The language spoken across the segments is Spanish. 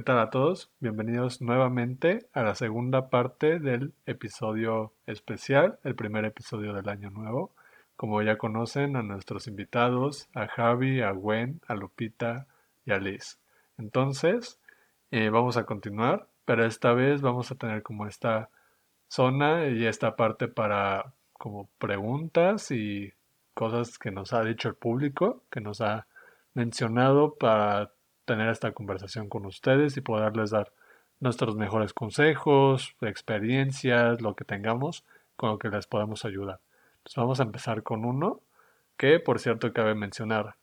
¿Qué tal a todos? Bienvenidos nuevamente a la segunda parte del episodio especial, el primer episodio del año nuevo. Como ya conocen a nuestros invitados, a Javi, a Gwen, a Lupita y a Liz. Entonces, eh, vamos a continuar, pero esta vez vamos a tener como esta zona y esta parte para como preguntas y cosas que nos ha dicho el público, que nos ha mencionado para tener esta conversación con ustedes y poderles dar nuestros mejores consejos, experiencias, lo que tengamos con lo que les podemos ayudar. Vamos a empezar con uno que, por cierto, cabe mencionar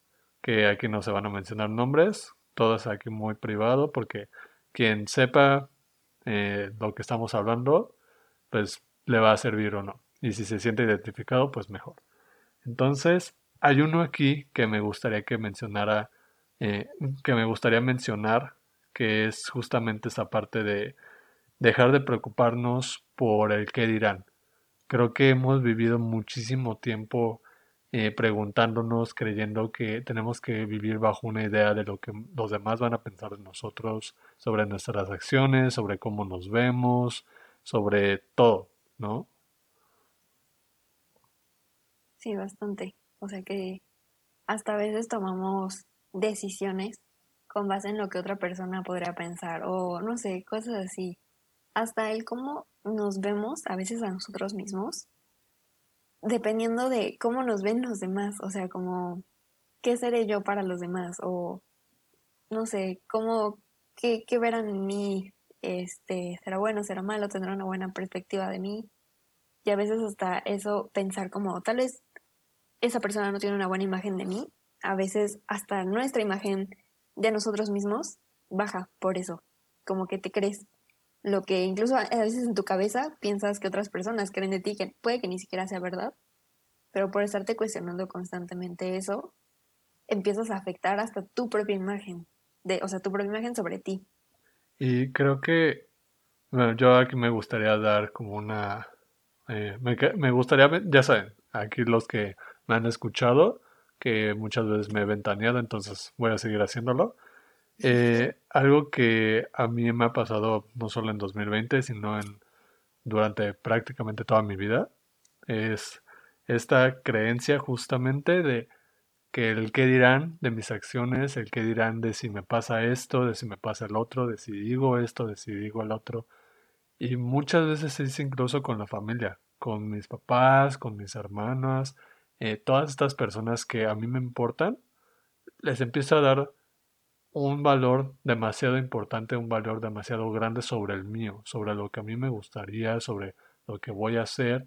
que aquí no se van a mencionar nombres, todo es aquí muy privado porque quien sepa eh, lo que estamos hablando, pues le va a servir o no. Y si se siente identificado, pues mejor. Entonces, hay uno aquí que me gustaría que mencionara eh, que me gustaría mencionar, que es justamente esa parte de dejar de preocuparnos por el qué dirán. Creo que hemos vivido muchísimo tiempo eh, preguntándonos, creyendo que tenemos que vivir bajo una idea de lo que los demás van a pensar de nosotros, sobre nuestras acciones, sobre cómo nos vemos, sobre todo, ¿no? Sí, bastante. O sea que hasta a veces tomamos decisiones con base en lo que otra persona podría pensar o no sé, cosas así. Hasta el cómo nos vemos a veces a nosotros mismos, dependiendo de cómo nos ven los demás, o sea, como qué seré yo para los demás o no sé, cómo, qué, qué verán en mí, este, será bueno, será malo, tendrá una buena perspectiva de mí. Y a veces hasta eso pensar como, tal vez esa persona no tiene una buena imagen de mí, a veces hasta nuestra imagen de nosotros mismos baja por eso, como que te crees lo que incluso a veces en tu cabeza piensas que otras personas creen de ti, que puede que ni siquiera sea verdad, pero por estarte cuestionando constantemente eso, empiezas a afectar hasta tu propia imagen, de, o sea, tu propia imagen sobre ti. Y creo que, bueno, yo aquí me gustaría dar como una, eh, me, me gustaría, ya saben, aquí los que me han escuchado, que muchas veces me he ventaneado, entonces voy a seguir haciéndolo. Eh, algo que a mí me ha pasado no solo en 2020, sino en, durante prácticamente toda mi vida, es esta creencia justamente de que el qué dirán de mis acciones, el qué dirán de si me pasa esto, de si me pasa el otro, de si digo esto, de si digo el otro. Y muchas veces es incluso con la familia, con mis papás, con mis hermanas, eh, todas estas personas que a mí me importan, les empiezo a dar un valor demasiado importante, un valor demasiado grande sobre el mío, sobre lo que a mí me gustaría, sobre lo que voy a hacer.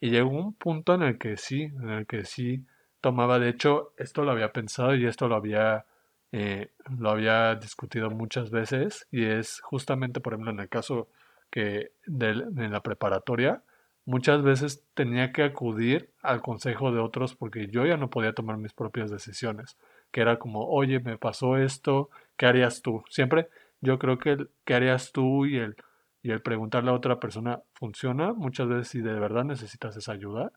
Y llegó un punto en el que sí, en el que sí tomaba, de hecho, esto lo había pensado y esto lo había, eh, lo había discutido muchas veces y es justamente, por ejemplo, en el caso que de, en la preparatoria, muchas veces tenía que acudir al consejo de otros porque yo ya no podía tomar mis propias decisiones, que era como, oye, me pasó esto, ¿qué harías tú? Siempre yo creo que el ¿qué harías tú? y el, y el preguntarle a otra persona funciona muchas veces si de verdad necesitas esa ayuda,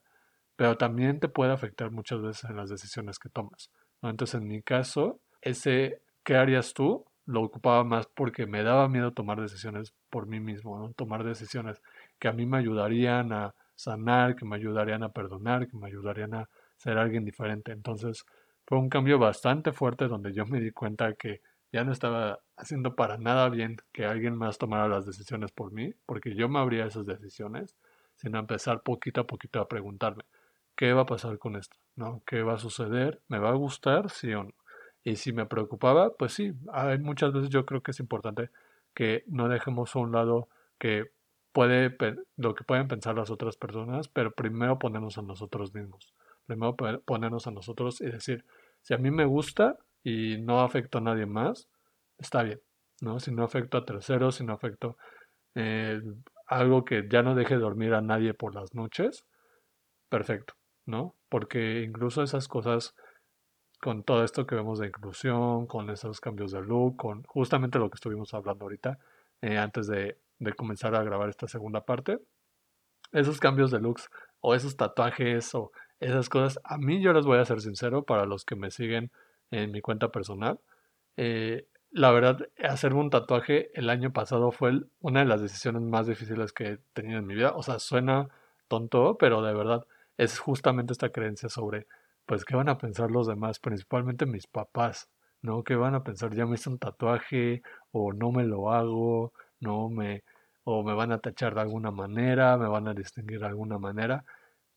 pero también te puede afectar muchas veces en las decisiones que tomas. Entonces, en mi caso, ese ¿qué harías tú? Lo ocupaba más porque me daba miedo tomar decisiones por mí mismo, ¿no? tomar decisiones que a mí me ayudarían a sanar, que me ayudarían a perdonar, que me ayudarían a ser alguien diferente. Entonces fue un cambio bastante fuerte donde yo me di cuenta que ya no estaba haciendo para nada bien que alguien más tomara las decisiones por mí, porque yo me abría esas decisiones, sino empezar poquito a poquito a preguntarme, ¿qué va a pasar con esto? ¿No? ¿Qué va a suceder? ¿Me va a gustar? ¿Sí o no? Y si me preocupaba, pues sí, hay muchas veces yo creo que es importante que no dejemos a un lado que puede lo que pueden pensar las otras personas, pero primero ponernos a nosotros mismos. Primero ponernos a nosotros y decir, si a mí me gusta y no afecto a nadie más, está bien, ¿no? Si no afecto a terceros, si no afecto eh, algo que ya no deje dormir a nadie por las noches, perfecto, ¿no? Porque incluso esas cosas, con todo esto que vemos de inclusión, con esos cambios de look, con justamente lo que estuvimos hablando ahorita, eh, antes de, de comenzar a grabar esta segunda parte. Esos cambios de looks o esos tatuajes o esas cosas, a mí yo les voy a ser sincero para los que me siguen en mi cuenta personal. Eh, la verdad, hacerme un tatuaje el año pasado fue una de las decisiones más difíciles que he tenido en mi vida. O sea, suena tonto, pero de verdad es justamente esta creencia sobre, pues, qué van a pensar los demás, principalmente mis papás, ¿no? ¿Qué van a pensar? Ya me hice un tatuaje o no me lo hago, no me, o me van a tachar de alguna manera, me van a distinguir de alguna manera.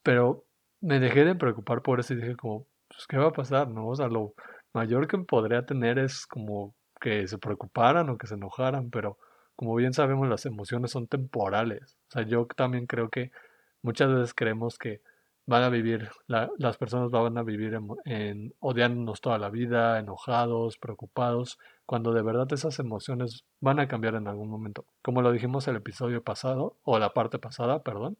Pero me dejé de preocupar por eso y dije como, pues, ¿qué va a pasar? ¿No? O sea, lo mayor que podría tener es como que se preocuparan o que se enojaran, pero como bien sabemos las emociones son temporales. O sea, yo también creo que muchas veces creemos que van a vivir, las personas van a vivir en, en, odiándonos toda la vida, enojados, preocupados, cuando de verdad esas emociones van a cambiar en algún momento. Como lo dijimos el episodio pasado, o la parte pasada, perdón,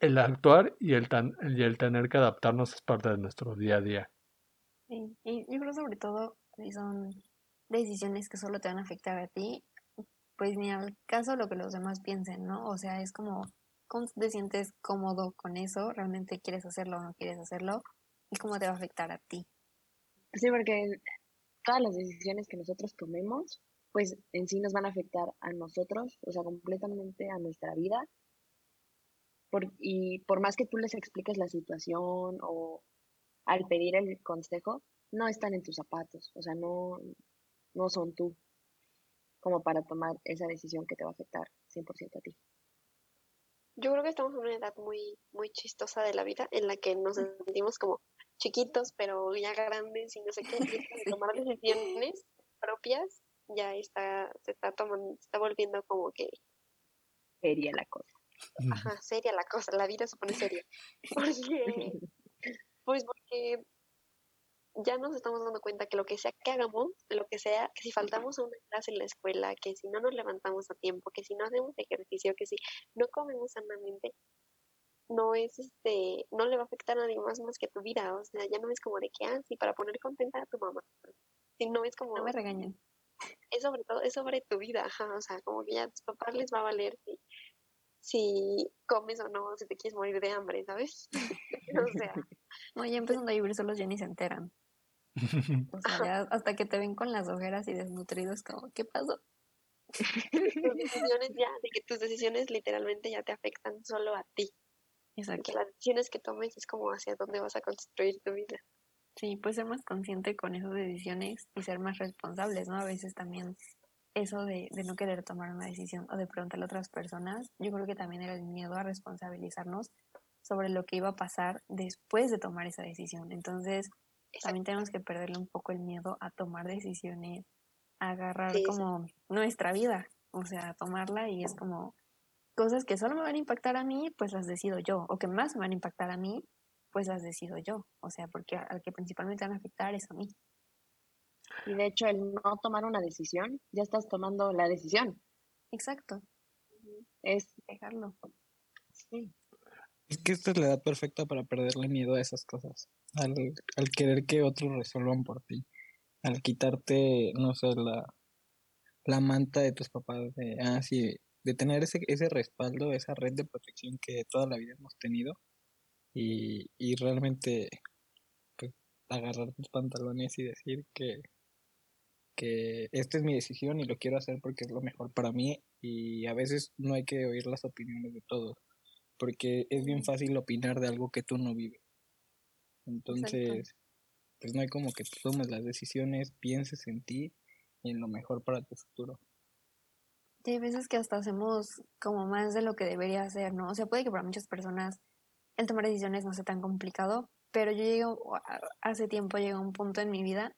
el actuar y el, y el tener que adaptarnos es parte de nuestro día a día. Sí, y yo creo sobre todo si son decisiones que solo te van a afectar a ti, pues ni al caso lo que los demás piensen, ¿no? O sea, es como, ¿cómo te sientes cómodo con eso? ¿Realmente quieres hacerlo o no quieres hacerlo? ¿Y cómo te va a afectar a ti? Sí, porque todas las decisiones que nosotros tomemos, pues en sí nos van a afectar a nosotros, o sea, completamente a nuestra vida y por más que tú les expliques la situación o al pedir el consejo, no están en tus zapatos, o sea, no, no son tú como para tomar esa decisión que te va a afectar 100% a ti. Yo creo que estamos en una edad muy, muy chistosa de la vida en la que nos sentimos como chiquitos, pero ya grandes y no sé qué, y tomar decisiones propias ya está, se está tomando, se está volviendo como que sería la cosa. Ajá, seria la cosa, la vida se pone seria. Porque, pues porque ya nos estamos dando cuenta que lo que sea que hagamos, lo que sea, que si faltamos a una clase en la escuela, que si no nos levantamos a tiempo, que si no hacemos ejercicio, que si no comemos sanamente, no es este, no le va a afectar a nadie más más que tu vida, o sea, ya no es como de que, ah, sí, para poner contenta a tu mamá, no es como... No me regañen. Es sobre todo, es sobre tu vida, ajá, o sea, como que ya a tus papás les va a valer si si comes o no, si te quieres morir de hambre, ¿sabes? o sea. No, ya empezando a vivir solos ya ni se enteran. O sea, ya hasta que te ven con las ojeras y desnutridos, como, ¿qué pasó? tus decisiones ya, de que tus decisiones literalmente ya te afectan solo a ti. Exacto. Que las decisiones que tomes es como hacia dónde vas a construir tu vida. Sí, pues ser más consciente con esas decisiones y ser más responsables, ¿no? A veces también eso de, de, no querer tomar una decisión o de preguntarle a otras personas, yo creo que también era el miedo a responsabilizarnos sobre lo que iba a pasar después de tomar esa decisión. Entonces, también tenemos que perderle un poco el miedo a tomar decisiones, a agarrar como nuestra vida, o sea, tomarla y es como cosas que solo me van a impactar a mí, pues las decido yo, o que más me van a impactar a mí, pues las decido yo, o sea, porque al que principalmente van a afectar es a mí. Y de hecho, el no tomar una decisión, ya estás tomando la decisión. Exacto. Es dejarlo. Sí. Es que esta es la edad perfecta para perderle miedo a esas cosas. Al, al querer que otros resuelvan por ti. Al quitarte, no sé, la, la manta de tus papás. De, ah, de tener ese, ese respaldo, esa red de protección que toda la vida hemos tenido. Y, y realmente pues, agarrar tus pantalones y decir que que esta es mi decisión y lo quiero hacer porque es lo mejor para mí y a veces no hay que oír las opiniones de todos porque es bien fácil opinar de algo que tú no vives. Entonces, pues no hay como que tú tomes las decisiones, pienses en ti y en lo mejor para tu futuro. hay veces que hasta hacemos como más de lo que debería hacer, ¿no? O sea, puede que para muchas personas el tomar decisiones no sea tan complicado, pero yo llego, hace tiempo llegué a un punto en mi vida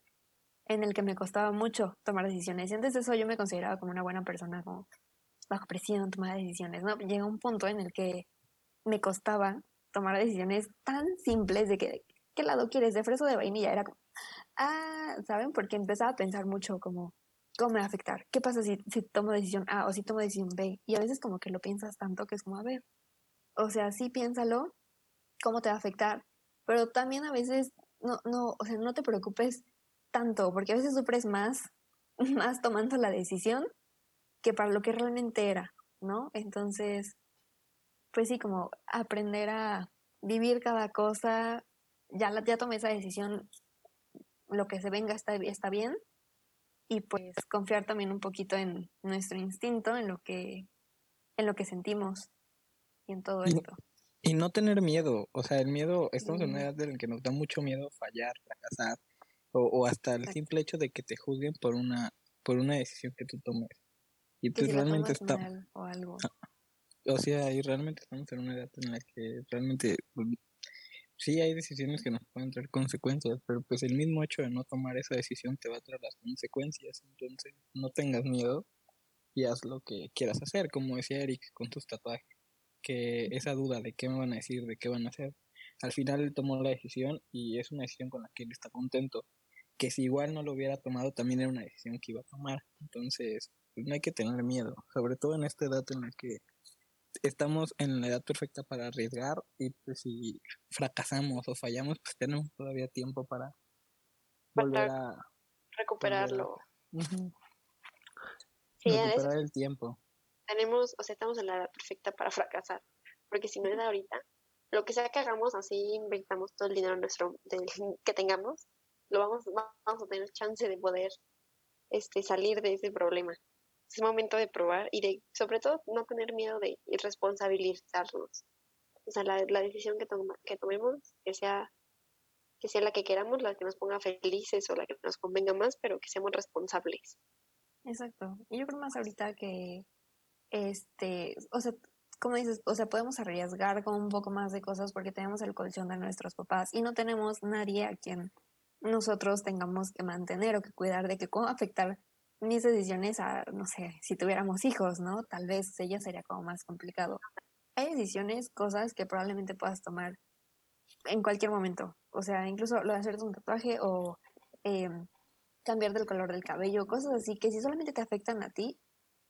en el que me costaba mucho tomar decisiones. Y antes de eso yo me consideraba como una buena persona, como bajo presión, tomar decisiones, ¿no? Llega un punto en el que me costaba tomar decisiones tan simples de que, ¿qué lado quieres? ¿De fresa o de vainilla? Era como, ah, ¿saben? Porque empezaba a pensar mucho como, ¿cómo me va a afectar? ¿Qué pasa si, si tomo decisión A o si tomo decisión B? Y a veces como que lo piensas tanto que es como, a ver, o sea, sí piénsalo, ¿cómo te va a afectar? Pero también a veces, no, no, o sea, no te preocupes tanto, porque a veces sufres más, más tomando la decisión que para lo que realmente era, ¿no? Entonces, pues sí, como aprender a vivir cada cosa, ya, ya tomé esa decisión, lo que se venga está, está bien, y pues confiar también un poquito en nuestro instinto, en lo que, en lo que sentimos y en todo Y- esto. Y no tener miedo, o sea, el miedo, estamos en una edad en la que nos da mucho miedo fallar, fracasar, o, o hasta el Exacto. simple hecho de que te juzguen por una, por una decisión que tú tomes. Y pues si la realmente está, o algo. o sea, y realmente estamos en una edad en la que realmente pues, sí hay decisiones que nos pueden traer consecuencias, pero pues el mismo hecho de no tomar esa decisión te va a traer las consecuencias, entonces no tengas miedo y haz lo que quieras hacer, como decía Eric con tus tatuajes, que esa duda de qué me van a decir, de qué van a hacer, al final él tomó la decisión y es una decisión con la que él está contento, que si igual no lo hubiera tomado también era una decisión que iba a tomar, entonces pues, no hay que tener miedo, sobre todo en esta edad en la que estamos en la edad perfecta para arriesgar y pues si fracasamos o fallamos pues tenemos todavía tiempo para volver a recuperarlo. recuperar el tiempo. tenemos, o sea, estamos en la edad perfecta para fracasar, porque si no es ahorita, lo que sea que hagamos, así invertamos todo el dinero nuestro del, que tengamos, lo vamos, vamos a tener chance de poder este, salir de ese problema. Es momento de probar y de, sobre todo, no tener miedo de responsabilizarnos. O sea, la, la decisión que, toma- que tomemos, que sea, que sea la que queramos, la que nos ponga felices o la que nos convenga más, pero que seamos responsables. Exacto. Y yo creo más ahorita que, este, o sea, como dices, o sea, podemos arriesgar con un poco más de cosas porque tenemos el colchón de nuestros papás y no tenemos nadie a quien nosotros tengamos que mantener o que cuidar de que cómo afectar mis decisiones a, no sé, si tuviéramos hijos, ¿no? Tal vez ella sería como más complicado. Hay decisiones, cosas que probablemente puedas tomar en cualquier momento. O sea, incluso lo de hacerte un tatuaje o em, cambiar del color del cabello, cosas así que si solamente te afectan a ti,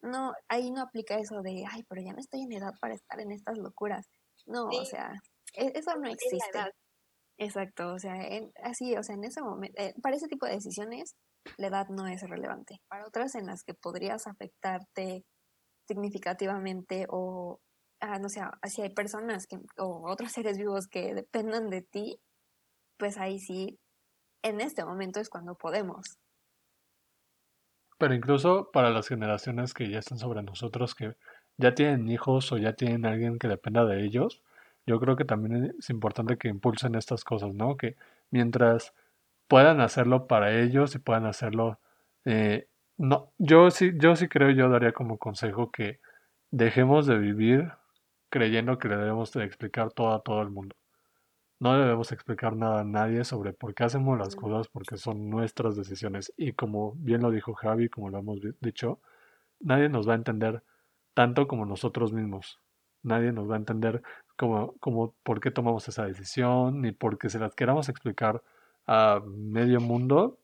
no, ahí no aplica eso de, ay, pero ya no estoy en edad para estar en estas locuras. No, o sea, e- eso no existe. Exacto, o sea, en- así, o sea, en ese momento, para ese tipo de decisiones, la edad no es relevante. Para otras en las que podrías afectarte significativamente o, ah, no sé, si hay personas que, o otros seres vivos que dependan de ti, pues ahí sí, en este momento es cuando podemos. Pero incluso para las generaciones que ya están sobre nosotros, que ya tienen hijos o ya tienen alguien que dependa de ellos, yo creo que también es importante que impulsen estas cosas, ¿no? Que mientras puedan hacerlo para ellos y puedan hacerlo, eh, no, yo sí, yo sí creo, yo daría como consejo que dejemos de vivir creyendo que le debemos de explicar todo a todo el mundo. No debemos explicar nada a nadie sobre por qué hacemos las cosas porque son nuestras decisiones. Y como bien lo dijo Javi, como lo hemos di- dicho, nadie nos va a entender tanto como nosotros mismos. Nadie nos va a entender como, como por qué tomamos esa decisión, ni porque se las queramos explicar a medio mundo.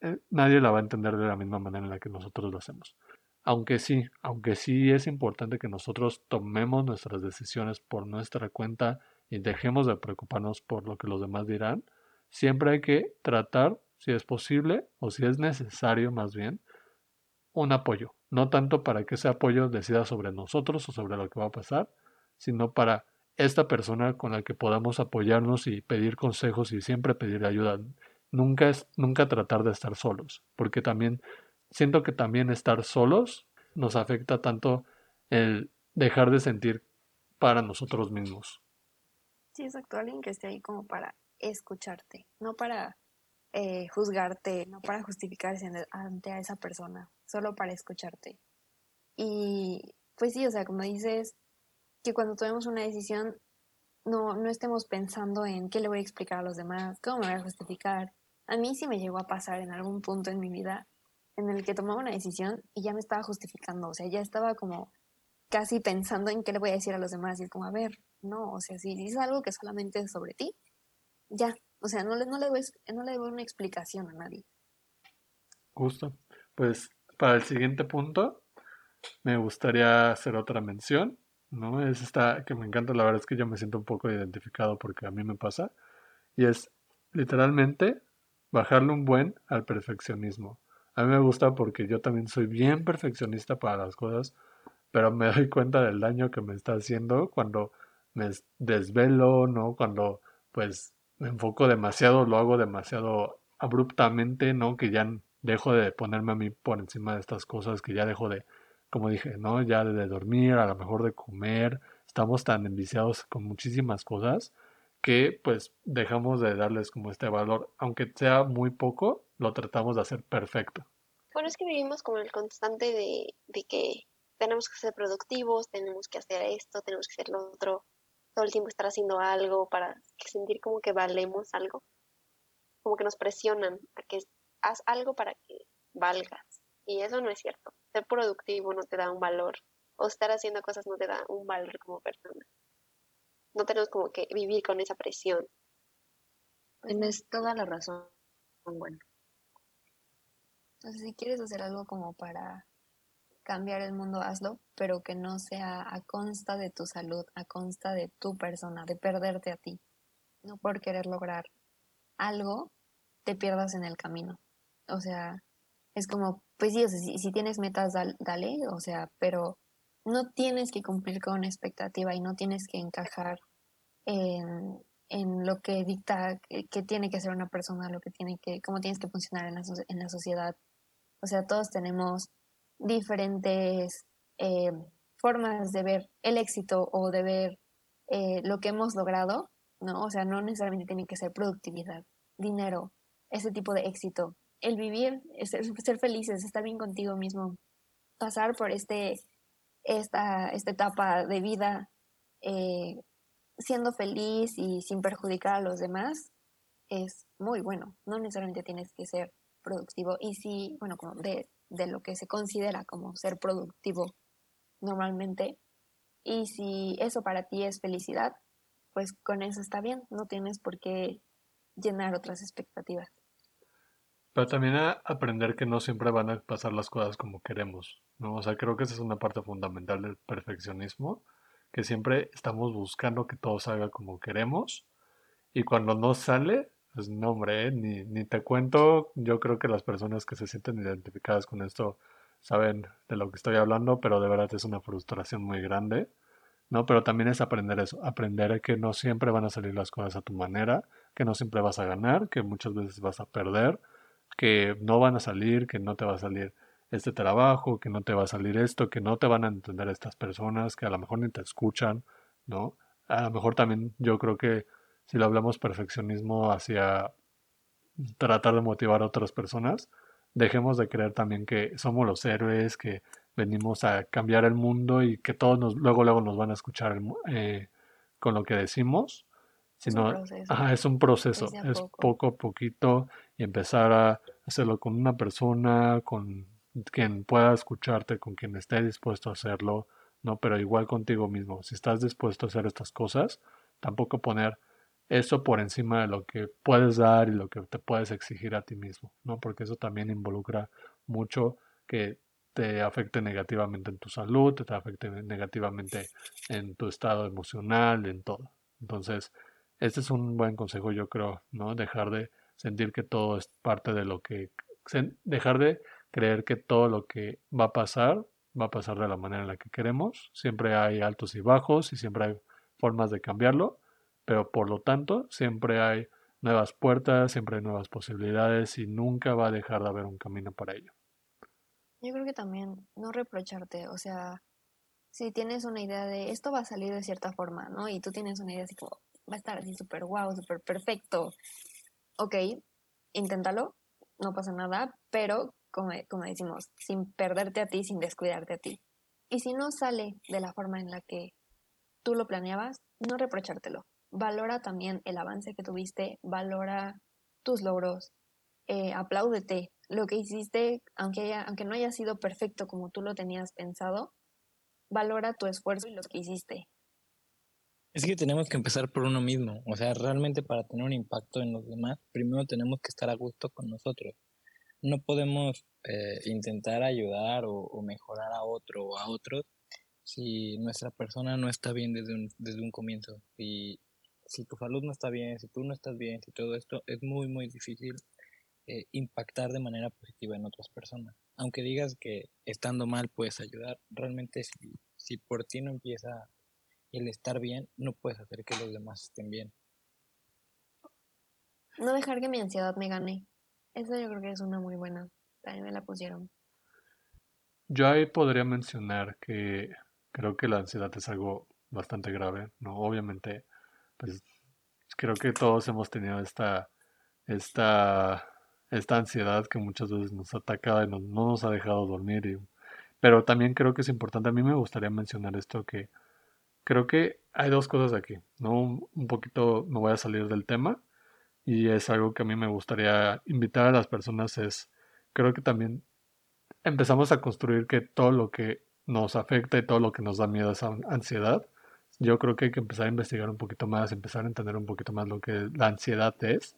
eh, Nadie la va a entender de la misma manera en la que nosotros lo hacemos. Aunque sí, aunque sí es importante que nosotros tomemos nuestras decisiones por nuestra cuenta y dejemos de preocuparnos por lo que los demás dirán, siempre hay que tratar, si es posible o si es necesario más bien, un apoyo. No tanto para que ese apoyo decida sobre nosotros o sobre lo que va a pasar, sino para esta persona con la que podamos apoyarnos y pedir consejos y siempre pedir ayuda. Nunca es, nunca tratar de estar solos, porque también siento que también estar solos nos afecta tanto el dejar de sentir para nosotros mismos. Sí, exacto, alguien que esté ahí como para escucharte, no para eh, juzgarte, no para justificarse ante- a esa persona, solo para escucharte. Y pues sí, o sea, como dices, que cuando tomemos una decisión no, no estemos pensando en qué le voy a explicar a los demás, cómo me voy a justificar. A mí sí me llegó a pasar en algún punto en mi vida en el que tomaba una decisión y ya me estaba justificando, o sea, ya estaba como casi pensando en qué le voy a decir a los demás y es como, a ver, no, o sea, si dices algo que solamente es sobre ti, ya, o sea, no le, no le, doy, no le doy una explicación a nadie. Justo. Pues para el siguiente punto me gustaría hacer otra mención, ¿no? Es esta que me encanta, la verdad es que yo me siento un poco identificado porque a mí me pasa, y es literalmente bajarle un buen al perfeccionismo. A mí me gusta porque yo también soy bien perfeccionista para las cosas, pero me doy cuenta del daño que me está haciendo cuando me des- desvelo, ¿no? Cuando pues me enfoco demasiado, lo hago demasiado abruptamente, ¿no? Que ya dejo de ponerme a mí por encima de estas cosas, que ya dejo de, como dije, ¿no? Ya de dormir, a lo mejor de comer, estamos tan enviciados con muchísimas cosas que pues dejamos de darles como este valor, aunque sea muy poco, lo tratamos de hacer perfecto. Bueno, es que vivimos como el constante de, de que tenemos que ser productivos, tenemos que hacer esto, tenemos que hacer lo otro, todo el tiempo estar haciendo algo para sentir como que valemos algo, como que nos presionan a que haz algo para que valgas. Y eso no es cierto. Ser productivo no te da un valor. O estar haciendo cosas no te da un valor como persona. No tenemos como que vivir con esa presión. Tienes toda la razón. Bueno, Entonces, si quieres hacer algo como para cambiar el mundo, hazlo, pero que no sea a consta de tu salud, a consta de tu persona, de perderte a ti. No por querer lograr algo, te pierdas en el camino. O sea, es como, pues sí, o sea, si, si tienes metas, dal- dale, o sea, pero no tienes que cumplir con expectativa y no tienes que encajar en, lo que dicta que, tiene que ser una persona, lo que tiene que, cómo tienes que funcionar en la, en la sociedad. O sea, todos tenemos diferentes eh, formas de ver el éxito o de ver eh, lo que hemos logrado, ¿no? O sea, no necesariamente tiene que ser productividad, dinero, ese tipo de éxito. El vivir, ser, felices, estar bien contigo mismo, pasar por este, esta, esta etapa de vida eh, siendo feliz y sin perjudicar a los demás, es muy bueno. No necesariamente tienes que ser productivo. Y si, bueno, como de, de lo que se considera como ser productivo normalmente, y si eso para ti es felicidad, pues con eso está bien. No tienes por qué llenar otras expectativas. Pero también aprender que no siempre van a pasar las cosas como queremos, ¿no? O sea, creo que esa es una parte fundamental del perfeccionismo, que siempre estamos buscando que todo salga como queremos y cuando no sale, pues no, hombre, ¿eh? ni, ni te cuento, yo creo que las personas que se sienten identificadas con esto saben de lo que estoy hablando, pero de verdad es una frustración muy grande, ¿no? Pero también es aprender eso, aprender que no siempre van a salir las cosas a tu manera, que no siempre vas a ganar, que muchas veces vas a perder que no van a salir, que no te va a salir este trabajo, que no te va a salir esto, que no te van a entender estas personas, que a lo mejor ni te escuchan, ¿no? A lo mejor también yo creo que si lo hablamos perfeccionismo hacia tratar de motivar a otras personas, dejemos de creer también que somos los héroes, que venimos a cambiar el mundo y que todos nos, luego luego nos van a escuchar eh, con lo que decimos, Es un sino proceso. ajá, es un proceso, Es poco a poquito y empezar a hacerlo con una persona, con quien pueda escucharte, con quien esté dispuesto a hacerlo, ¿no? Pero igual contigo mismo, si estás dispuesto a hacer estas cosas, tampoco poner eso por encima de lo que puedes dar y lo que te puedes exigir a ti mismo, ¿no? Porque eso también involucra mucho que te afecte negativamente en tu salud, te afecte negativamente en tu estado emocional, en todo. Entonces, este es un buen consejo, yo creo, ¿no? Dejar de sentir que todo es parte de lo que, dejar de creer que todo lo que va a pasar va a pasar de la manera en la que queremos. Siempre hay altos y bajos y siempre hay formas de cambiarlo, pero por lo tanto siempre hay nuevas puertas, siempre hay nuevas posibilidades y nunca va a dejar de haber un camino para ello. Yo creo que también no reprocharte, o sea, si tienes una idea de esto va a salir de cierta forma, ¿no? Y tú tienes una idea así como, va a estar así súper guau, súper perfecto. Ok, inténtalo, no pasa nada, pero como, como decimos, sin perderte a ti, sin descuidarte a ti. Y si no sale de la forma en la que tú lo planeabas, no reprochártelo. Valora también el avance que tuviste, valora tus logros, eh, apláudete lo que hiciste, aunque, aunque no haya sido perfecto como tú lo tenías pensado, valora tu esfuerzo y lo que hiciste. Es que tenemos que empezar por uno mismo. O sea, realmente para tener un impacto en los demás, primero tenemos que estar a gusto con nosotros. No podemos eh, intentar ayudar o, mejorar a otro o a otros si nuestra persona no está bien desde un, desde un comienzo. Y si tu salud no está bien, si tú no estás bien, si todo esto, es muy, muy difícil eh, impactar de manera positiva en otras personas. Aunque digas que estando mal puedes ayudar, realmente si, si por ti no empieza el estar bien, no puedes hacer que los demás estén bien. No dejar que mi ansiedad me gane. Eso yo creo que es una muy buena. también me la pusieron. Yo ahí podría mencionar que creo que la ansiedad es algo bastante grave, ¿no? Obviamente, pues creo que todos hemos tenido esta, esta, esta ansiedad que muchas veces nos ataca y no nos ha dejado dormir. Y, pero también creo que es importante, a mí me gustaría mencionar esto que creo que hay dos cosas aquí, ¿no? Un, poquito me voy a salir del tema y es algo que a mí me gustaría invitar a las personas es, creo que también empezamos a construir que todo lo que nos afecta y todo lo que nos da miedo es ansiedad, yo creo que hay que empezar a investigar un poquito más, empezar a entender un poquito más lo que la ansiedad es,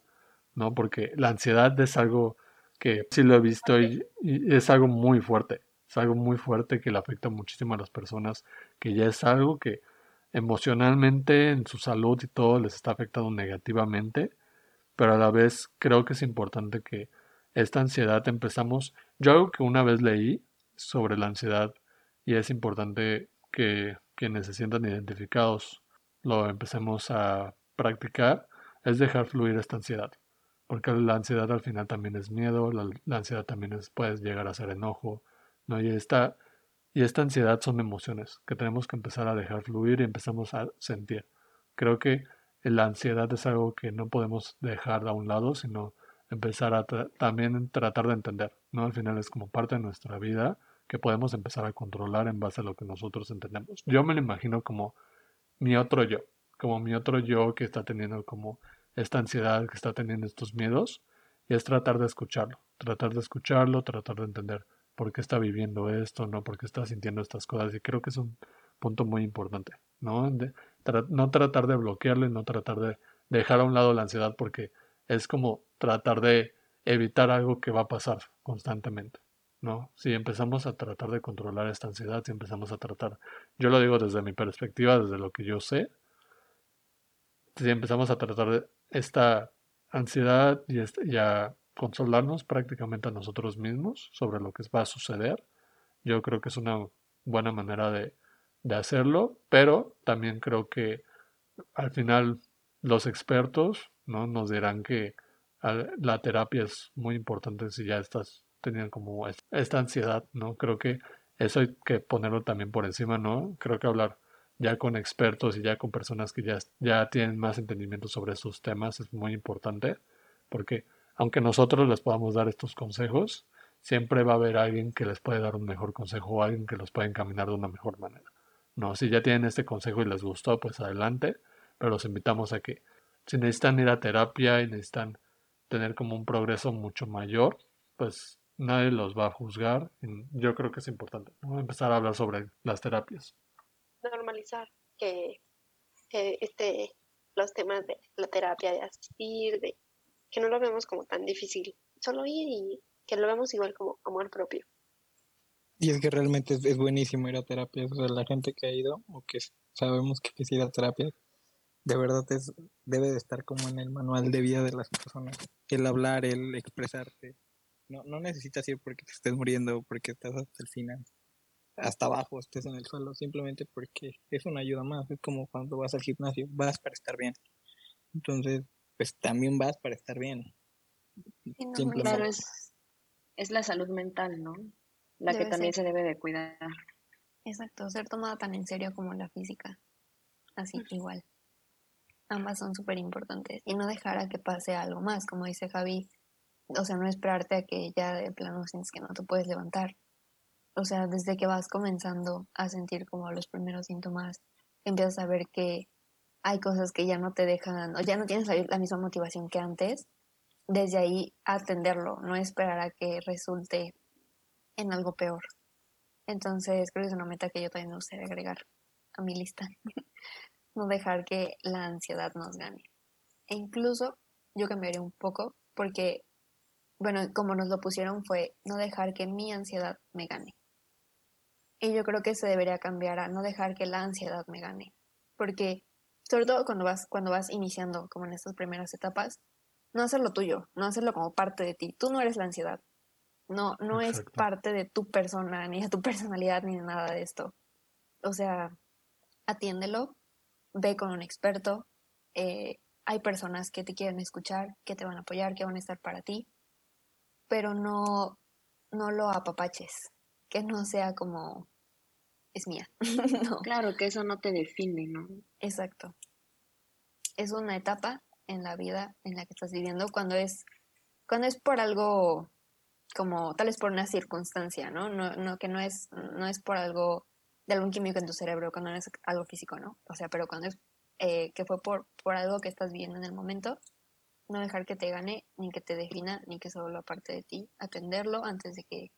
¿no? Porque la ansiedad es algo que sí lo he visto y, y es algo muy fuerte, es algo muy fuerte que le afecta muchísimo a las personas, que ya es algo que emocionalmente en su salud y todo les está afectando negativamente, pero a la vez creo que es importante que esta ansiedad empezamos, yo algo que una vez leí sobre la ansiedad y es importante que quienes se sientan identificados lo empecemos a practicar, es dejar fluir esta ansiedad. Porque la ansiedad al final también es miedo, la, ansiedad también es, puede llegar a ser enojo, ¿no? Y esta, y esta ansiedad son emociones que tenemos que empezar a dejar fluir y empezamos a sentir. Creo que la ansiedad es algo que no podemos dejar a un lado, sino empezar a también tratar de entender, ¿no? Al final es como parte de nuestra vida que podemos empezar a controlar en base a lo que nosotros entendemos. Yo me lo imagino como mi otro yo, como mi otro yo que está teniendo como esta ansiedad, que está teniendo estos miedos, y es tratar de escucharlo, tratar de escucharlo, tratar de entender por qué está viviendo esto, no por qué está sintiendo estas cosas, y creo que es un punto muy importante, ¿no? no tratar de bloquearlo y no tratar de dejar a un lado la ansiedad porque es como tratar de evitar algo que va a pasar constantemente. ¿no? Si empezamos a tratar de controlar esta ansiedad, si empezamos a tratar, yo lo digo desde mi perspectiva, desde lo que yo sé, si empezamos a tratar esta ansiedad y, y a consolarnos prácticamente a nosotros mismos sobre lo que va a suceder, yo creo que es una buena manera de, de hacerlo, pero también creo que al final los expertos ¿no? nos dirán que la terapia es muy importante si ya estás teniendo como esta ansiedad, ¿no? Creo que eso hay que ponerlo también por encima, ¿no? Creo que hablar ya con expertos y ya con personas que ya, ya tienen más entendimiento sobre esos temas es muy importante, porque aunque nosotros les podamos dar estos consejos, siempre va a haber alguien que les puede dar un mejor consejo o alguien que los pueda encaminar de una mejor manera. No, si ya tienen este consejo y les gustó, pues adelante, pero los invitamos a que si necesitan ir a terapia y necesitan tener como un progreso mucho mayor, pues nadie los va a juzgar. Yo creo que es importante empezar a hablar sobre las terapias. Normalizar que, este, los temas de la terapia, de asistir, de que no lo vemos como tan difícil, solo ir y que lo vemos igual como amor propio. Y es que realmente es, buenísimo ir a terapia. O sea, la gente que ha ido o que sabemos que es ir a terapia, de verdad es, debe de estar como en el manual de vida de las personas. El hablar, el expresarte. No, no necesitas ir porque te estés muriendo, porque estás hasta el final, hasta abajo, estés en el suelo, simplemente porque es una ayuda más. Es como cuando vas al gimnasio, vas para estar bien. Entonces, pues también vas para estar bien. Claro, es, es la salud mental, ¿no? La que también se debe de cuidar. Exacto, ser tomada tan en serio como la física. Así, igual. Ambas son súper importantes. Y no dejar a que pase algo más, como dice Javi. O sea, no esperarte a que ya de plano sientes que no te puedes levantar. O sea, desde que vas comenzando a sentir como los primeros síntomas, empiezas a ver que hay cosas que ya no te dejan, o ya no tienes la misma motivación que antes, desde ahí atenderlo, no esperar a que resulte en algo peor. Entonces, creo que es una meta que yo también me gustaría agregar a mi lista. no dejar que la ansiedad nos gane. E incluso yo cambiaría un poco porque, bueno, como nos lo pusieron fue no dejar que mi ansiedad me gane. Y yo creo que se debería cambiar a no dejar que la ansiedad me gane. Porque, sobre todo cuando vas, cuando vas iniciando, como en estas primeras etapas, no hacerlo tuyo, no hacerlo como parte de ti. Tú no eres la ansiedad. No, no es parte de tu persona, ni de tu personalidad, ni de nada de esto. O sea, atiéndelo, ve con un experto. Eh, hay personas que te quieren escuchar, que te van a apoyar, que van a estar para ti, pero no, no lo apapaches, que no sea como es mía. no, Claro que eso no te define, ¿no? exacto. Es una etapa en la vida en la que estás viviendo cuando es cuando es por algo como tal vez por una circunstancia, ¿no? No, no que no es no es por algo de algún químico en tu cerebro, cuando no es algo físico, ¿no? O sea, pero cuando es eh, que fue por, por algo que estás viviendo en el momento, no dejar que te gane, ni que te defina, ni que solo aparte de ti, atenderlo antes de que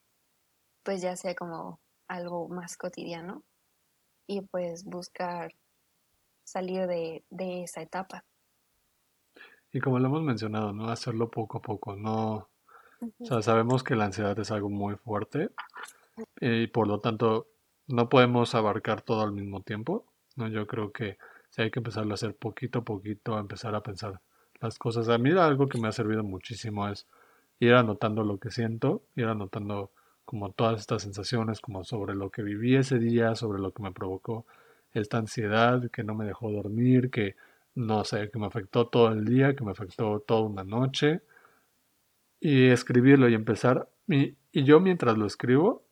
pues ya sea como algo más cotidiano y pues buscar salir de, de esa etapa. Y como lo hemos mencionado, ¿no? Hacerlo poco a poco, no... O sea, sabemos que la ansiedad es algo muy fuerte y por lo tanto no podemos abarcar todo al mismo tiempo, ¿no? Yo creo que sí hay que empezarlo a hacer poquito a poquito, a empezar a pensar las cosas. A mí algo que me ha servido muchísimo es ir anotando lo que siento, ir anotando como todas estas sensaciones, como sobre lo que viví ese día, sobre lo que me provocó esta ansiedad, que no me dejó dormir, que no sé, que me afectó todo el día, que me afectó toda una noche y escribirlo y empezar. Y, y yo mientras lo escribo,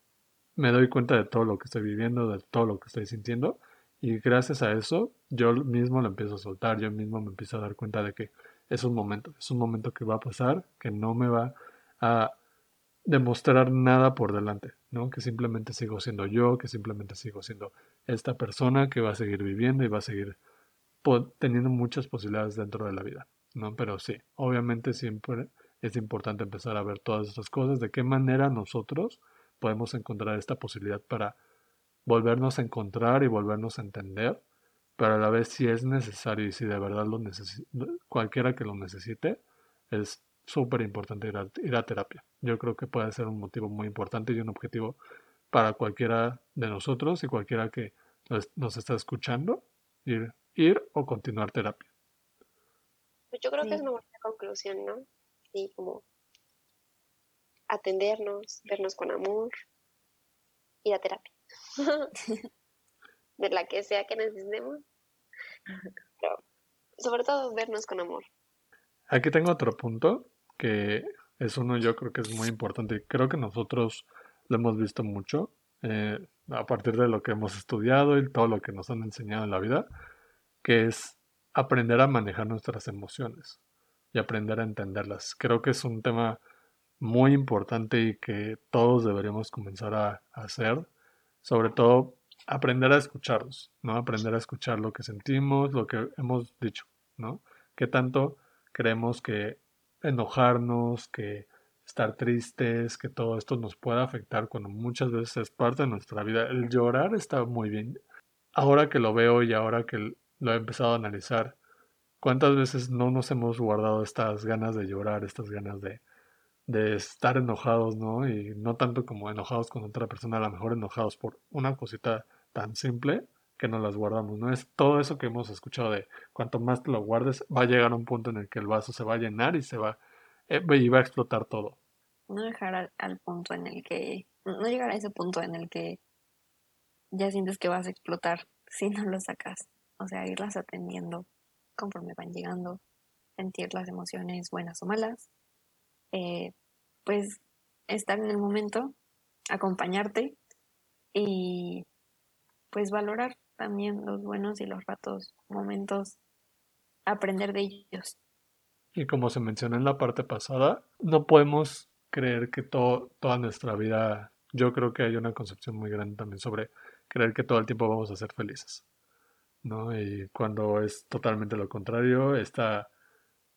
me doy cuenta de todo lo que estoy viviendo, de todo lo que estoy sintiendo. Y gracias a eso, yo mismo lo empiezo a soltar, yo mismo me empiezo a dar cuenta de que es un momento, es un momento que va a pasar, que no me va a demostrar nada por delante, ¿no? Que simplemente sigo siendo yo, que simplemente sigo siendo esta persona que va a seguir viviendo y va a seguir teniendo muchas posibilidades dentro de la vida, ¿no? Pero sí, obviamente siempre es importante empezar a ver todas estas cosas, de qué manera nosotros podemos encontrar esta posibilidad para volvernos a encontrar y volvernos a entender, pero a la vez si es necesario y si de verdad lo cualquiera que lo necesite, es súper importante ir a, ir a terapia. Yo creo que puede ser un motivo muy importante y un objetivo para cualquiera de nosotros y cualquiera que nos, nos está escuchando, ir, ir o continuar terapia. Pues yo creo que es una buena conclusión, ¿no? Sí, como atendernos, vernos con amor, ir a terapia. de la que sea que necesitemos. Pero sobre todo vernos con amor. Aquí tengo otro punto que es uno yo creo que es muy importante creo que nosotros lo hemos visto mucho eh, a partir de lo que hemos estudiado y todo lo que nos han enseñado en la vida, que es aprender a manejar nuestras emociones y aprender a entenderlas. Creo que es un tema muy importante y que todos deberíamos comenzar a, a hacer, sobre todo aprender a escucharlos, ¿no? Aprender a escuchar lo que sentimos, lo que hemos dicho, ¿no? ¿Qué tanto creemos que enojarnos, que estar tristes, que todo esto nos pueda afectar cuando muchas veces es parte de nuestra vida? El llorar está muy bien. Ahora que lo veo y ahora que lo he empezado a analizar, ¿cuántas veces no nos hemos guardado estas ganas de llorar, estas ganas de, estar enojados, ¿no? Y no tanto como enojados con otra persona, a lo mejor enojados por una cosita tan simple que nos las guardamos, ¿no? Es todo eso que hemos escuchado de cuanto más te lo guardes, va a llegar a un punto en el que el vaso se va a llenar y se va, eh, y va a explotar todo. No dejar al, al punto en el que, no llegar a ese punto en el que ya sientes que vas a explotar si no lo sacas. O sea, irlas atendiendo conforme van llegando, sentir las emociones buenas o malas, eh, pues estar en el momento, acompañarte y pues valorar también los buenos y los ratos, momentos, aprender de ellos. Y como se mencionó en la parte pasada, no podemos creer que todo, toda nuestra vida, yo creo que hay una concepción muy grande también sobre creer que todo el tiempo vamos a ser felices, ¿no? Y cuando es totalmente lo contrario, esta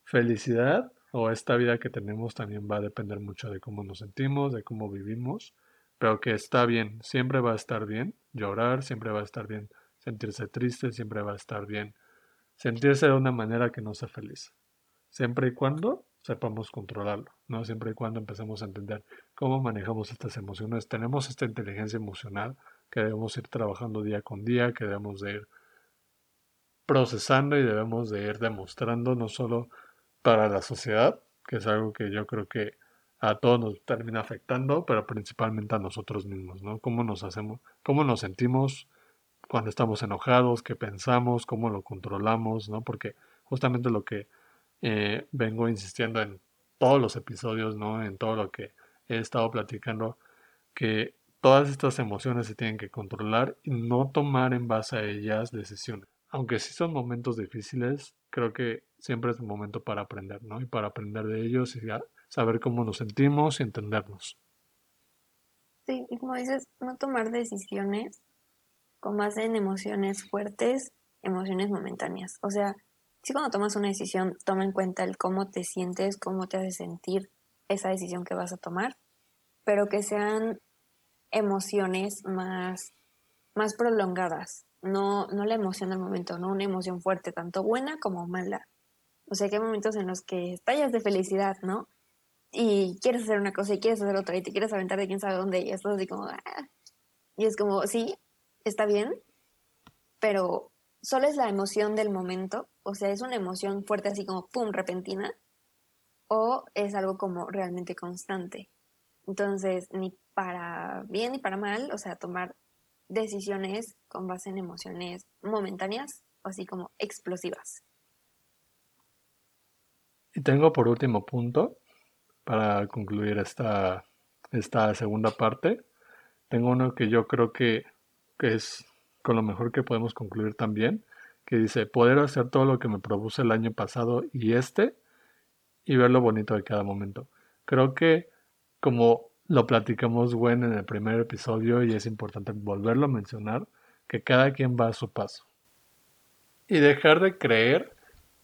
felicidad o esta vida que tenemos también va a depender mucho de cómo nos sentimos, de cómo vivimos, pero que está bien, siempre va a estar bien llorar, siempre va a estar bien sentirse triste, siempre va a estar bien sentirse de una manera que no sea feliz siempre y cuando sepamos controlarlo, ¿no? Siempre y cuando empecemos a entender cómo manejamos estas emociones. Tenemos esta inteligencia emocional que debemos ir trabajando día con día, que debemos de ir procesando y debemos de ir demostrando no solo para la sociedad, que es algo que yo creo que a todos nos termina afectando, pero principalmente a nosotros mismos, ¿no? Cómo nos hacemos, cómo nos sentimos cuando estamos enojados, qué pensamos, cómo lo controlamos, ¿no? Porque justamente lo que eh, vengo insistiendo en todos los episodios, ¿no? En todo lo que he estado platicando que todas estas emociones se tienen que controlar y no tomar en base a ellas decisiones. Aunque sí son momentos difíciles, creo que siempre es un momento para aprender, ¿no? Y para aprender de ellos y saber cómo nos sentimos y entendernos. Sí, y como dices, no tomar decisiones con base en emociones fuertes, emociones momentáneas. O sea, si cuando tomas una decisión, toma en cuenta el cómo te sientes, cómo te hace sentir esa decisión que vas a tomar, pero que sean emociones más, más prolongadas, no, no la emoción del momento, no una emoción fuerte, tanto buena como mala. O sea que hay momentos en los que estallas de felicidad, ¿no? y quieres hacer una cosa y quieres hacer otra y te quieres aventar de quién sabe dónde y estás así como, ah". y es como, sí, está bien, pero solo es la emoción del momento, o sea, es una emoción fuerte así como, ¡pum!, repentina, o es algo como realmente constante. Entonces, ni para bien ni para mal, o sea, tomar decisiones con base en emociones momentáneas, así como explosivas. Y tengo por último punto para concluir esta, esta segunda parte. Tengo uno que yo creo que, que es con lo mejor que podemos concluir también, que dice, poder hacer todo lo que me propuso el año pasado y este, y ver lo bonito de cada momento. Creo que como lo platicamos bueno en el primer episodio y es importante volverlo a mencionar, que cada quien va a su paso. Y dejar de creer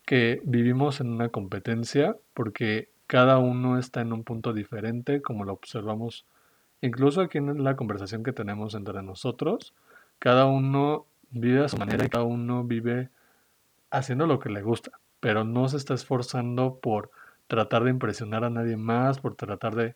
que vivimos en una competencia, porque cada uno está en un punto diferente, como lo observamos incluso aquí en la conversación que tenemos entre nosotros. Cada uno vive a su manera y cada uno vive haciendo lo que le gusta, pero no se está esforzando por tratar de impresionar a nadie más, por tratar de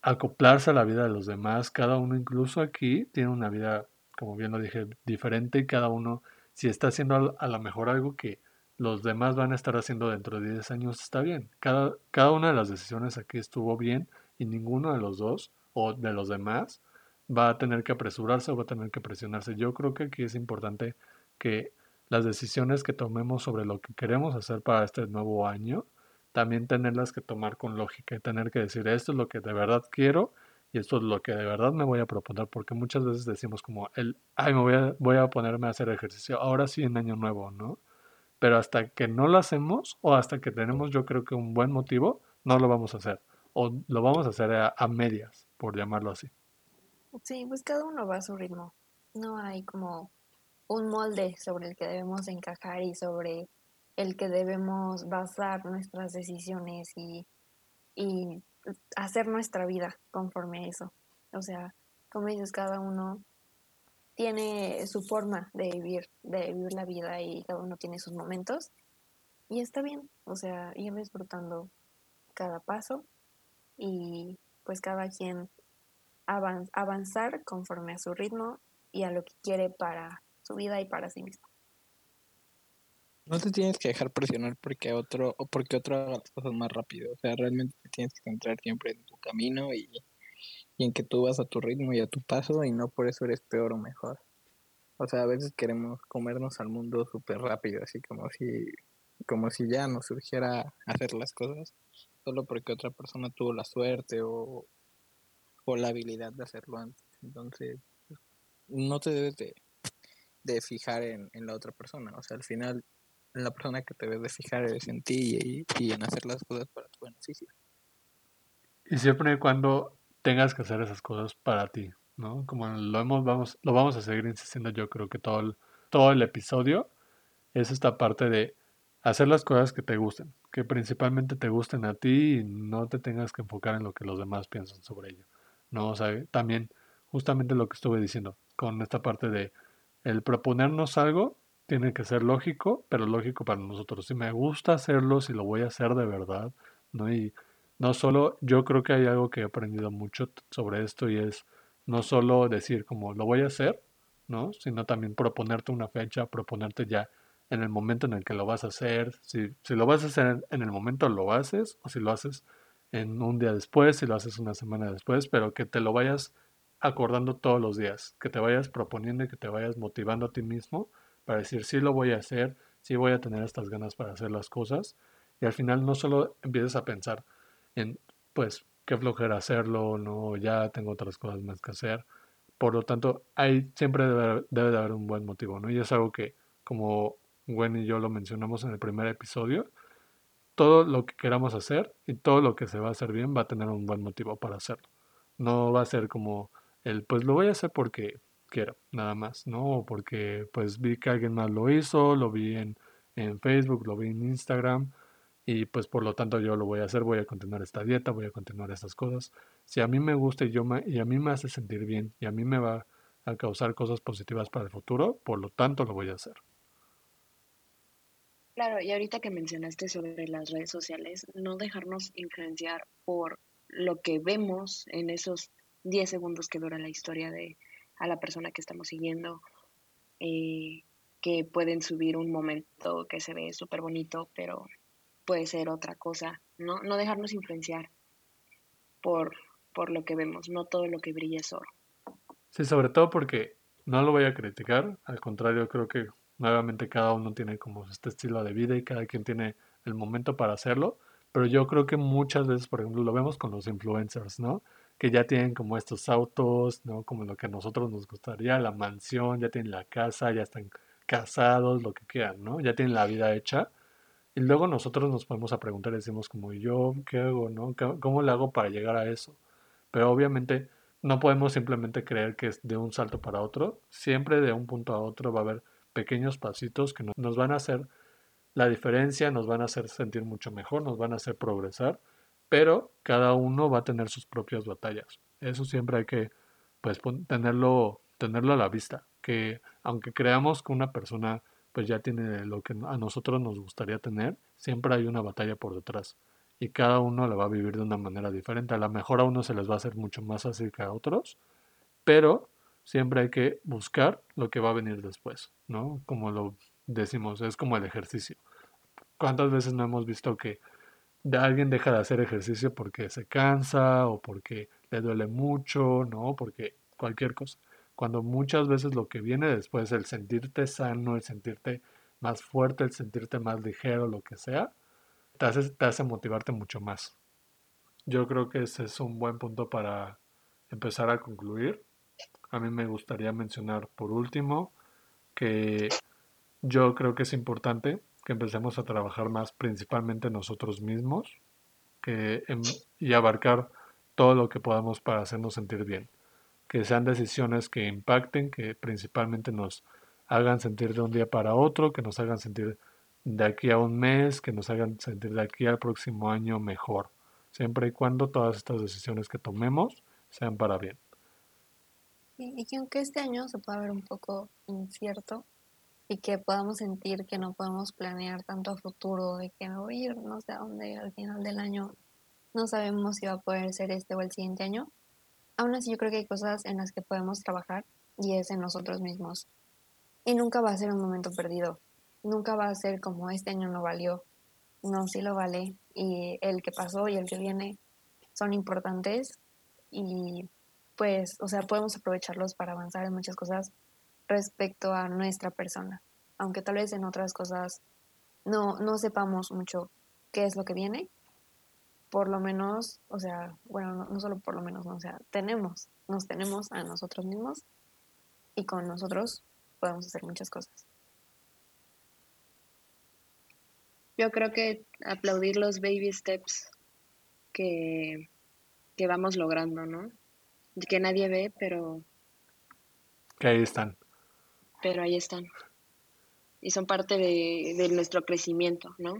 acoplarse a la vida de los demás. Cada uno incluso aquí tiene una vida, como bien lo dije, diferente y cada uno, si está haciendo a lo mejor algo que los demás van a estar haciendo dentro de 10 años, está bien. Cada, cada una de las decisiones aquí estuvo bien y ninguno de los dos o de los demás va a tener que apresurarse o va a tener que presionarse. Yo creo que aquí es importante que las decisiones que tomemos sobre lo que queremos hacer para este nuevo año, también tenerlas que tomar con lógica y tener que decir esto es lo que de verdad quiero y esto es lo que de verdad me voy a proponer, porque muchas veces decimos como el, ay, me voy a, voy a ponerme a hacer ejercicio, ahora sí en año nuevo, ¿no? pero hasta que no lo hacemos o hasta que tenemos yo creo que un buen motivo, no lo vamos a hacer. O lo vamos a hacer a, medias, por llamarlo así. Sí, pues cada uno va a su ritmo. No hay como un molde sobre el que debemos encajar y sobre el que debemos basar nuestras decisiones y, y hacer nuestra vida conforme a eso. O sea, como dices, cada uno tiene su forma de vivir, de vivir la vida y cada uno tiene sus momentos. Y está bien, o sea, ir disfrutando cada paso y pues cada quien avanzar conforme a su ritmo y a lo que quiere para su vida y para sí mismo. No te tienes que dejar presionar porque otro o porque otro haga las cosas más rápido. O sea, realmente te tienes que centrar siempre en tu camino y y en que tú vas a tu ritmo y a tu paso y no por eso eres peor o mejor. O sea, a veces queremos comernos al mundo súper rápido, así como si, como si ya nos surgiera hacer las cosas solo porque otra persona tuvo la suerte o, o la habilidad de hacerlo antes. Entonces, no te debes de, de fijar en, en, la otra persona. O sea, al final, la persona que te debes de fijar es en ti y, y en hacer las cosas para tu beneficio. Y siempre y cuando tengas que hacer esas cosas para ti, ¿no? Como lo hemos, vamos, lo vamos a seguir insistiendo yo creo que todo el, todo el episodio es esta parte de hacer las cosas que te gusten, que principalmente te gusten a ti y no te tengas que enfocar en lo que los demás piensan sobre ello, ¿no? O sea, también justamente lo que estuve diciendo con esta parte de el proponernos algo tiene que ser lógico, pero lógico para nosotros. Si me gusta hacerlo, si lo voy a hacer de verdad, ¿no? Y no solo, yo creo que hay algo que he aprendido mucho sobre esto y es no solo decir como lo voy a hacer, ¿no? Sino también proponerte una fecha, proponerte ya en el momento en el que lo vas a hacer. Si, si lo vas a hacer en, el momento, lo haces, o si lo haces en un día después, si lo haces una semana después, pero que te lo vayas acordando todos los días, que te vayas proponiendo y que te vayas motivando a ti mismo para decir, sí lo voy a hacer, sí voy a tener estas ganas para hacer las cosas. Y al final no solo empieces a pensar, en, pues, qué flojera hacerlo, no, ya tengo otras cosas más que hacer. Por lo tanto, hay, siempre debe, debe de haber un buen motivo, ¿no? Y es algo que, como Gwen y yo lo mencionamos en el primer episodio, todo lo que queramos hacer y todo lo que se va a hacer bien va a tener un buen motivo para hacerlo. No va a ser como el, pues lo voy a hacer porque quiero, nada más, ¿no? O porque pues vi que alguien más lo hizo, lo vi en, en Facebook, lo vi en Instagram y pues por lo tanto yo lo voy a hacer, voy a continuar esta dieta, voy a continuar estas cosas. Si a mí me gusta y, yo me, y a mí me hace sentir bien y a mí me va a causar cosas positivas para el futuro, por lo tanto lo voy a hacer. Claro, y ahorita que mencionaste sobre las redes sociales, no dejarnos influenciar por lo que vemos en esos 10 segundos que dura la historia de a la persona que estamos siguiendo, eh, que pueden subir un momento que se ve súper bonito, pero puede ser otra cosa, ¿no? No dejarnos influenciar por, por lo que vemos, no todo lo que brilla es oro. Sí, sobre todo porque no lo voy a criticar, al contrario, creo que Nuevamente cada uno tiene como este estilo de vida y cada quien tiene el momento para hacerlo. Pero yo creo que muchas veces, por ejemplo, lo vemos con los influencers, ¿no? Que ya tienen como estos autos, ¿no? Como lo que a nosotros nos gustaría, la mansión, ya tienen la casa, ya están casados, lo que quieran, ¿no? Ya tienen la vida hecha. Y luego nosotros nos podemos a preguntar decimos como, ¿yo qué hago, no? ¿Cómo le hago para llegar a eso? Pero obviamente no podemos simplemente creer que es de un salto para otro. Siempre de un punto a otro va a haber pequeños pasitos que nos van a hacer la diferencia, nos van a hacer sentir mucho mejor, nos van a hacer progresar, pero cada uno va a tener sus propias batallas. Eso siempre hay que pues tenerlo tenerlo a la vista, que aunque creamos que una persona pues ya tiene lo que a nosotros nos gustaría tener, siempre hay una batalla por detrás y cada uno la va a vivir de una manera diferente. A lo mejor a uno se les va a hacer mucho más fácil que a otros, pero siempre hay que buscar lo que va a venir después, ¿no? Como lo decimos, es como el ejercicio. ¿Cuántas veces no hemos visto que alguien deja de hacer ejercicio porque se cansa o porque le duele mucho, ¿no? Porque cualquier cosa. Cuando muchas veces lo que viene después, el sentirte sano, el sentirte más fuerte, el sentirte más ligero, lo que sea, te hace, te hace motivarte mucho más. Yo creo que ese es un buen punto para empezar a concluir a mí me gustaría mencionar por último que yo creo que es importante que empecemos a trabajar más principalmente nosotros mismos que, y abarcar todo lo que podamos para hacernos sentir bien. Que sean decisiones que impacten, que principalmente nos hagan sentir de un día para otro, que nos hagan sentir de aquí a un mes, que nos hagan sentir de aquí al próximo año mejor, siempre y cuando todas estas decisiones que tomemos sean para bien. Y que aunque este año se pueda ver un poco incierto y que podamos sentir que no podemos planear tanto a futuro, de que me voy a ir no sé a dónde al final del año, no sabemos si va a poder ser este o el siguiente año, aún así yo creo que hay cosas en las que podemos trabajar y es en nosotros mismos. Y nunca va a ser un momento perdido, nunca va a ser como este año no valió, no, sí lo vale y el que pasó y el que viene son importantes y pues, o sea, podemos aprovecharlos para avanzar en muchas cosas respecto a nuestra persona, aunque tal vez en otras cosas no, no sepamos mucho qué es lo que viene, por lo menos, o sea, bueno, no, solo por lo menos, no, o sea, tenemos, nos tenemos a nosotros mismos y con nosotros podemos hacer muchas cosas. Yo creo que aplaudir los baby steps que, que vamos logrando, ¿no? Que nadie ve, pero... Que ahí están. Pero ahí están. Y son parte de, nuestro crecimiento, ¿no?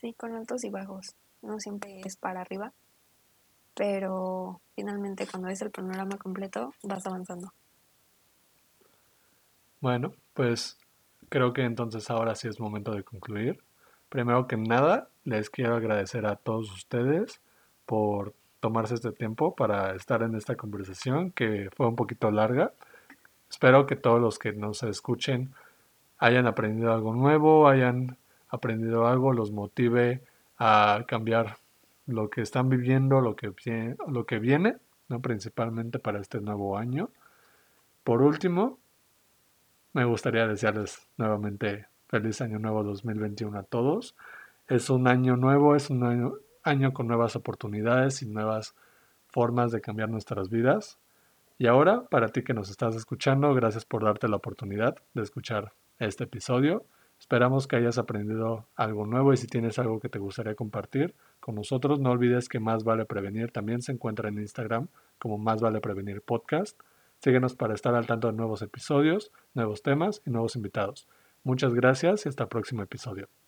Sí, con altos y bajos. No siempre es para arriba, pero finalmente cuando ves el panorama completo vas avanzando. Bueno, pues creo que entonces ahora sí es momento de concluir. Primero que nada, les quiero agradecer a todos ustedes por tomarse este tiempo para estar en esta conversación que fue un poquito larga. Espero que todos los que nos escuchen hayan aprendido algo nuevo, hayan aprendido algo, los motive a cambiar lo que están viviendo, lo que, lo que viene, ¿no? principalmente para este nuevo año. Por último, me gustaría desearles nuevamente feliz año nuevo 2021 a todos. Es un año nuevo, es un año, año con nuevas oportunidades y nuevas formas de cambiar nuestras vidas. Y ahora, para ti que nos estás escuchando, gracias por darte la oportunidad de escuchar este episodio. Esperamos que hayas aprendido algo nuevo y si tienes algo que te gustaría compartir con nosotros, no olvides que Más Vale Prevenir también se encuentra en Instagram como Más Vale Prevenir Podcast. Síguenos para estar al tanto de nuevos episodios, nuevos temas y nuevos invitados. Muchas gracias y hasta el próximo episodio.